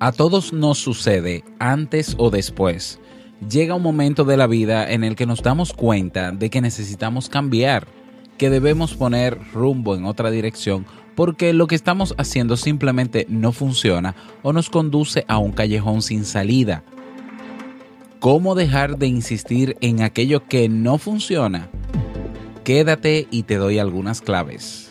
A todos nos sucede, antes o después. Llega un momento de la vida en el que nos damos cuenta de que necesitamos cambiar, que debemos poner rumbo en otra dirección porque lo que estamos haciendo simplemente no funciona o nos conduce a un callejón sin salida. ¿Cómo dejar de insistir en aquello que no funciona? Quédate y te doy algunas claves.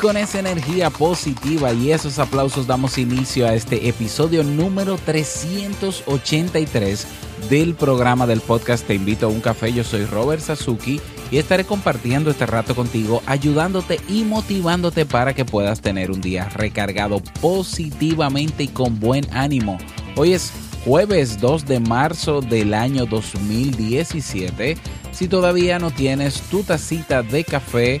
Con esa energía positiva y esos aplausos damos inicio a este episodio número 383 del programa del podcast Te invito a un café. Yo soy Robert Sasuki y estaré compartiendo este rato contigo, ayudándote y motivándote para que puedas tener un día recargado positivamente y con buen ánimo. Hoy es jueves 2 de marzo del año 2017. Si todavía no tienes tu tacita de café,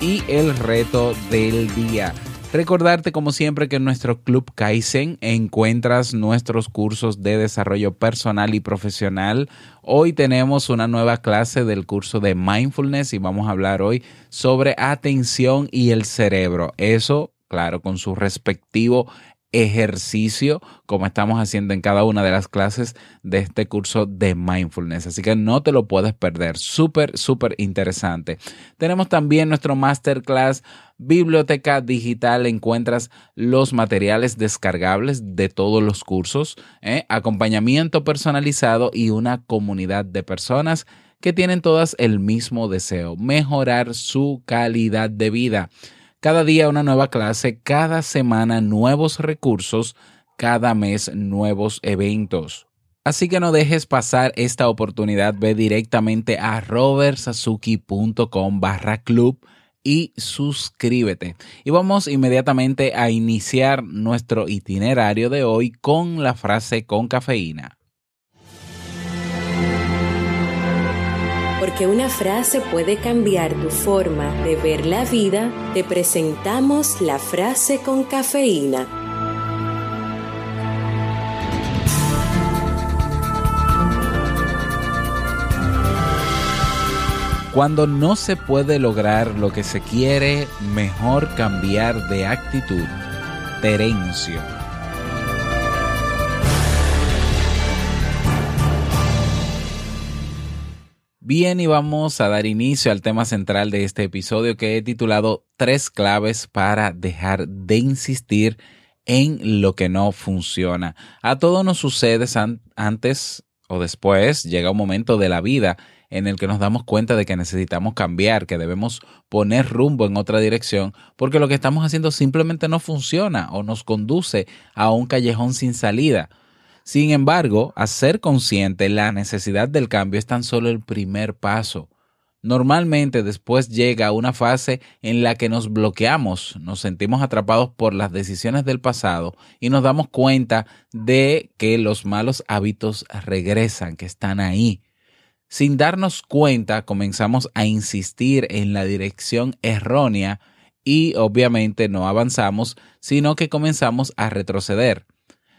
y el reto del día. Recordarte como siempre que en nuestro Club Kaizen encuentras nuestros cursos de desarrollo personal y profesional. Hoy tenemos una nueva clase del curso de mindfulness y vamos a hablar hoy sobre atención y el cerebro. Eso, claro, con su respectivo ejercicio como estamos haciendo en cada una de las clases de este curso de mindfulness. Así que no te lo puedes perder. Súper, súper interesante. Tenemos también nuestro masterclass biblioteca digital. Encuentras los materiales descargables de todos los cursos, ¿eh? acompañamiento personalizado y una comunidad de personas que tienen todas el mismo deseo, mejorar su calidad de vida. Cada día una nueva clase, cada semana nuevos recursos, cada mes nuevos eventos. Así que no dejes pasar esta oportunidad, ve directamente a robertsazuki.com barra club y suscríbete. Y vamos inmediatamente a iniciar nuestro itinerario de hoy con la frase con cafeína. Porque una frase puede cambiar tu forma de ver la vida, te presentamos la frase con cafeína. Cuando no se puede lograr lo que se quiere, mejor cambiar de actitud. Terencio. Bien, y vamos a dar inicio al tema central de este episodio que he titulado Tres claves para dejar de insistir en lo que no funciona. A todo nos sucede antes o después, llega un momento de la vida en el que nos damos cuenta de que necesitamos cambiar, que debemos poner rumbo en otra dirección, porque lo que estamos haciendo simplemente no funciona o nos conduce a un callejón sin salida. Sin embargo, hacer consciente la necesidad del cambio es tan solo el primer paso. Normalmente después llega una fase en la que nos bloqueamos, nos sentimos atrapados por las decisiones del pasado y nos damos cuenta de que los malos hábitos regresan, que están ahí. Sin darnos cuenta, comenzamos a insistir en la dirección errónea y obviamente no avanzamos, sino que comenzamos a retroceder.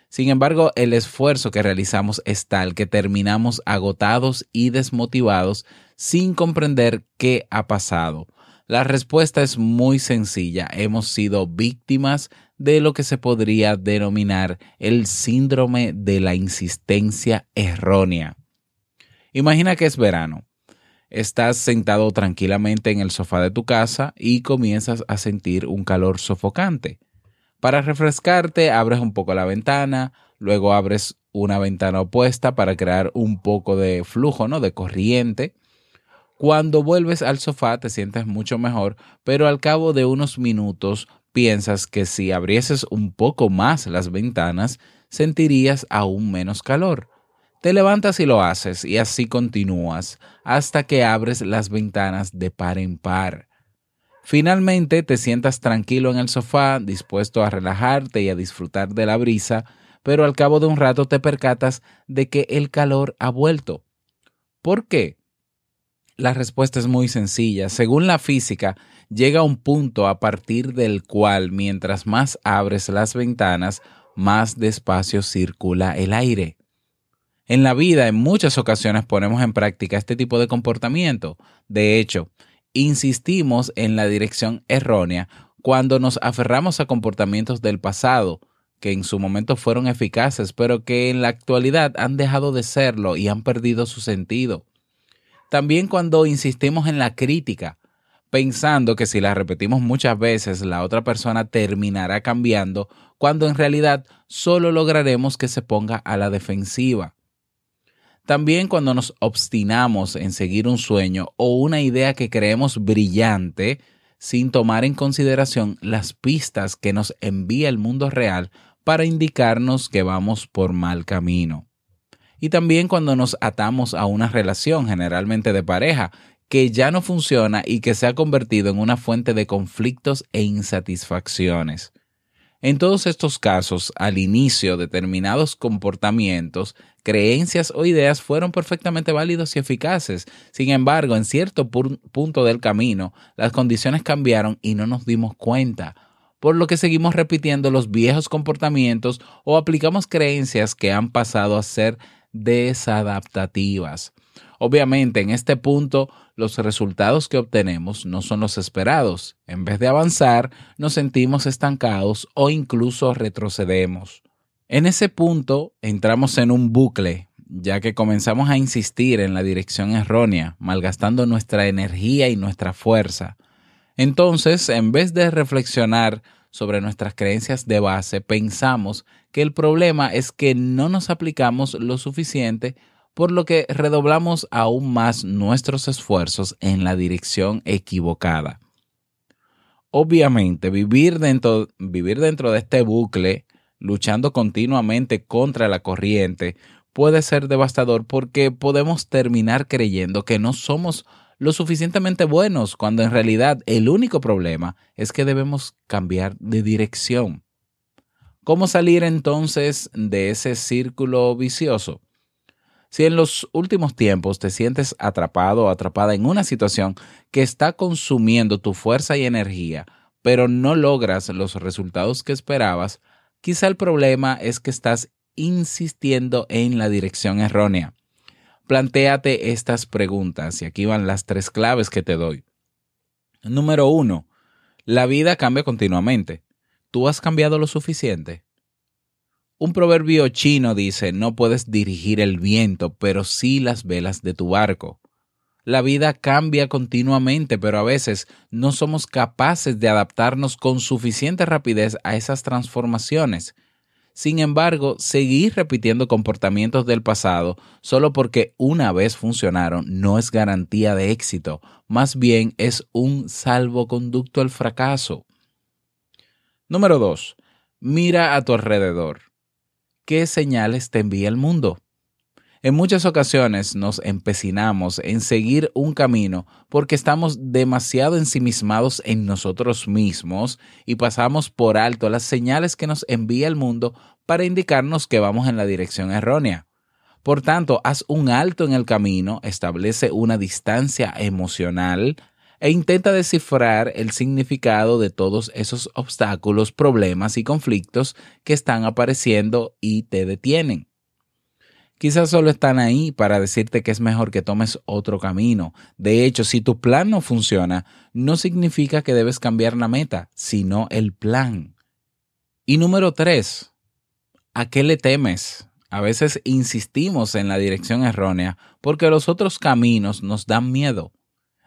Sin embargo, el esfuerzo que realizamos es tal que terminamos agotados y desmotivados sin comprender qué ha pasado. La respuesta es muy sencilla. Hemos sido víctimas de lo que se podría denominar el síndrome de la insistencia errónea. Imagina que es verano. Estás sentado tranquilamente en el sofá de tu casa y comienzas a sentir un calor sofocante. Para refrescarte, abres un poco la ventana, luego abres una ventana opuesta para crear un poco de flujo, ¿no? De corriente. Cuando vuelves al sofá te sientes mucho mejor, pero al cabo de unos minutos piensas que si abrieses un poco más las ventanas, sentirías aún menos calor. Te levantas y lo haces y así continúas hasta que abres las ventanas de par en par. Finalmente te sientas tranquilo en el sofá, dispuesto a relajarte y a disfrutar de la brisa, pero al cabo de un rato te percatas de que el calor ha vuelto. ¿Por qué? La respuesta es muy sencilla. Según la física, llega un punto a partir del cual mientras más abres las ventanas, más despacio circula el aire. En la vida, en muchas ocasiones ponemos en práctica este tipo de comportamiento. De hecho, insistimos en la dirección errónea cuando nos aferramos a comportamientos del pasado que en su momento fueron eficaces, pero que en la actualidad han dejado de serlo y han perdido su sentido. También cuando insistimos en la crítica, pensando que si la repetimos muchas veces la otra persona terminará cambiando, cuando en realidad solo lograremos que se ponga a la defensiva. También cuando nos obstinamos en seguir un sueño o una idea que creemos brillante, sin tomar en consideración las pistas que nos envía el mundo real para indicarnos que vamos por mal camino. Y también cuando nos atamos a una relación, generalmente de pareja, que ya no funciona y que se ha convertido en una fuente de conflictos e insatisfacciones. En todos estos casos, al inicio, determinados comportamientos, creencias o ideas fueron perfectamente válidos y eficaces. Sin embargo, en cierto punto del camino, las condiciones cambiaron y no nos dimos cuenta, por lo que seguimos repitiendo los viejos comportamientos o aplicamos creencias que han pasado a ser desadaptativas. Obviamente, en este punto, los resultados que obtenemos no son los esperados. En vez de avanzar, nos sentimos estancados o incluso retrocedemos. En ese punto, entramos en un bucle, ya que comenzamos a insistir en la dirección errónea, malgastando nuestra energía y nuestra fuerza. Entonces, en vez de reflexionar sobre nuestras creencias de base, pensamos que el problema es que no nos aplicamos lo suficiente por lo que redoblamos aún más nuestros esfuerzos en la dirección equivocada. Obviamente, vivir dentro, vivir dentro de este bucle, luchando continuamente contra la corriente, puede ser devastador porque podemos terminar creyendo que no somos lo suficientemente buenos cuando en realidad el único problema es que debemos cambiar de dirección. ¿Cómo salir entonces de ese círculo vicioso? Si en los últimos tiempos te sientes atrapado o atrapada en una situación que está consumiendo tu fuerza y energía, pero no logras los resultados que esperabas, quizá el problema es que estás insistiendo en la dirección errónea. Plantéate estas preguntas y aquí van las tres claves que te doy. Número uno, la vida cambia continuamente. ¿Tú has cambiado lo suficiente? Un proverbio chino dice, no puedes dirigir el viento, pero sí las velas de tu barco. La vida cambia continuamente, pero a veces no somos capaces de adaptarnos con suficiente rapidez a esas transformaciones. Sin embargo, seguir repitiendo comportamientos del pasado solo porque una vez funcionaron no es garantía de éxito, más bien es un salvoconducto al fracaso. Número 2. Mira a tu alrededor qué señales te envía el mundo. En muchas ocasiones nos empecinamos en seguir un camino porque estamos demasiado ensimismados en nosotros mismos y pasamos por alto las señales que nos envía el mundo para indicarnos que vamos en la dirección errónea. Por tanto, haz un alto en el camino, establece una distancia emocional, e intenta descifrar el significado de todos esos obstáculos, problemas y conflictos que están apareciendo y te detienen. Quizás solo están ahí para decirte que es mejor que tomes otro camino. De hecho, si tu plan no funciona, no significa que debes cambiar la meta, sino el plan. Y número tres, ¿a qué le temes? A veces insistimos en la dirección errónea porque los otros caminos nos dan miedo.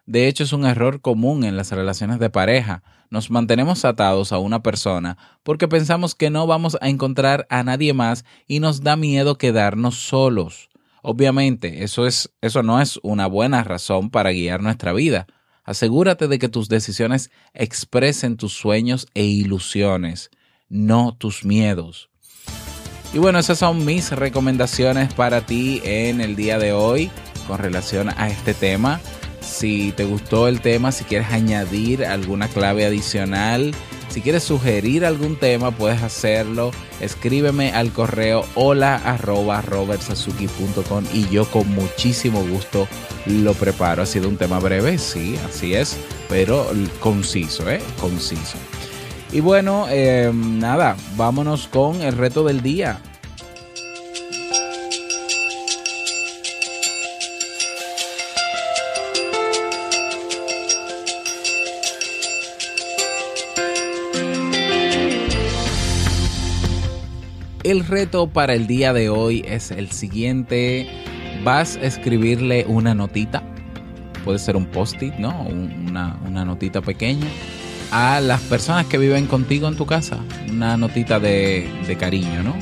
De hecho, es un error común en las relaciones de pareja. Nos mantenemos atados a una persona porque pensamos que no vamos a encontrar a nadie más y nos da miedo quedarnos solos. Obviamente, eso, es, eso no es una buena razón para guiar nuestra vida. Asegúrate de que tus decisiones expresen tus sueños e ilusiones, no tus miedos. Y bueno, esas son mis recomendaciones para ti en el día de hoy con relación a este tema. Si te gustó el tema, si quieres añadir alguna clave adicional, si quieres sugerir algún tema, puedes hacerlo. Escríbeme al correo hola arroba y yo con muchísimo gusto lo preparo. Ha sido un tema breve, sí, así es, pero conciso, ¿eh? Conciso. Y bueno, eh, nada, vámonos con el reto del día. El reto para el día de hoy es el siguiente. Vas a escribirle una notita. Puede ser un post-it, ¿no? Una, una notita pequeña. A las personas que viven contigo en tu casa. Una notita de, de cariño, ¿no?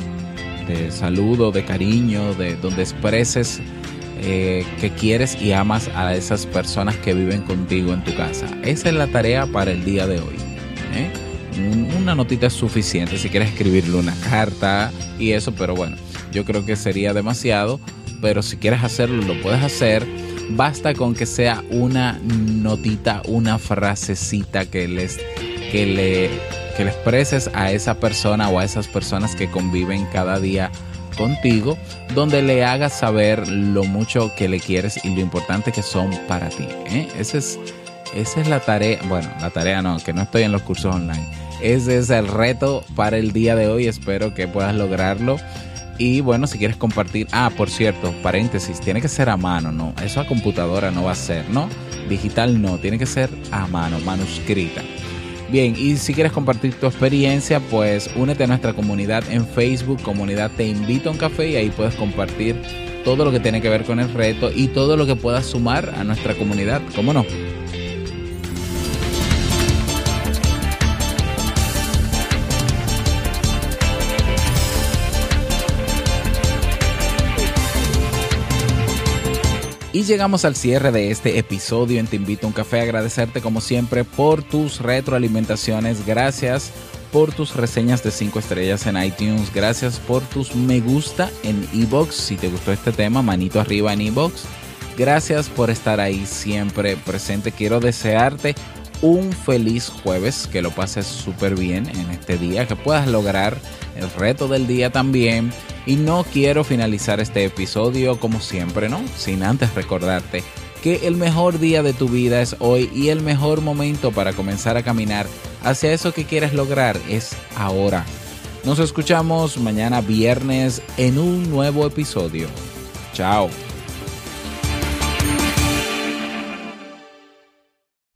De saludo, de cariño, de donde expreses eh, que quieres y amas a esas personas que viven contigo en tu casa. Esa es la tarea para el día de hoy. ¿eh? Una notita es suficiente si quieres escribirle una carta y eso, pero bueno, yo creo que sería demasiado, pero si quieres hacerlo lo puedes hacer. Basta con que sea una notita, una frasecita que les que le que le expreses a esa persona o a esas personas que conviven cada día contigo, donde le hagas saber lo mucho que le quieres y lo importante que son para ti. ¿eh? Ese es, esa es la tarea, bueno, la tarea no, que no estoy en los cursos online ese es el reto para el día de hoy. Espero que puedas lograrlo. Y bueno, si quieres compartir, ah, por cierto, paréntesis, tiene que ser a mano, ¿no? Eso a computadora no va a ser, ¿no? Digital no, tiene que ser a mano, manuscrita. Bien, y si quieres compartir tu experiencia, pues únete a nuestra comunidad en Facebook, comunidad Te Invito a un Café, y ahí puedes compartir todo lo que tiene que ver con el reto y todo lo que puedas sumar a nuestra comunidad, ¿cómo no? Y llegamos al cierre de este episodio en Te Invito a un Café. Agradecerte como siempre por tus retroalimentaciones. Gracias por tus reseñas de 5 estrellas en iTunes. Gracias por tus me gusta en Ebox. Si te gustó este tema, manito arriba en Ebox. Gracias por estar ahí siempre presente. Quiero desearte un feliz jueves, que lo pases súper bien en este día, que puedas lograr el reto del día también y no quiero finalizar este episodio como siempre, ¿no? Sin antes recordarte que el mejor día de tu vida es hoy y el mejor momento para comenzar a caminar hacia eso que quieres lograr es ahora. Nos escuchamos mañana viernes en un nuevo episodio. Chao.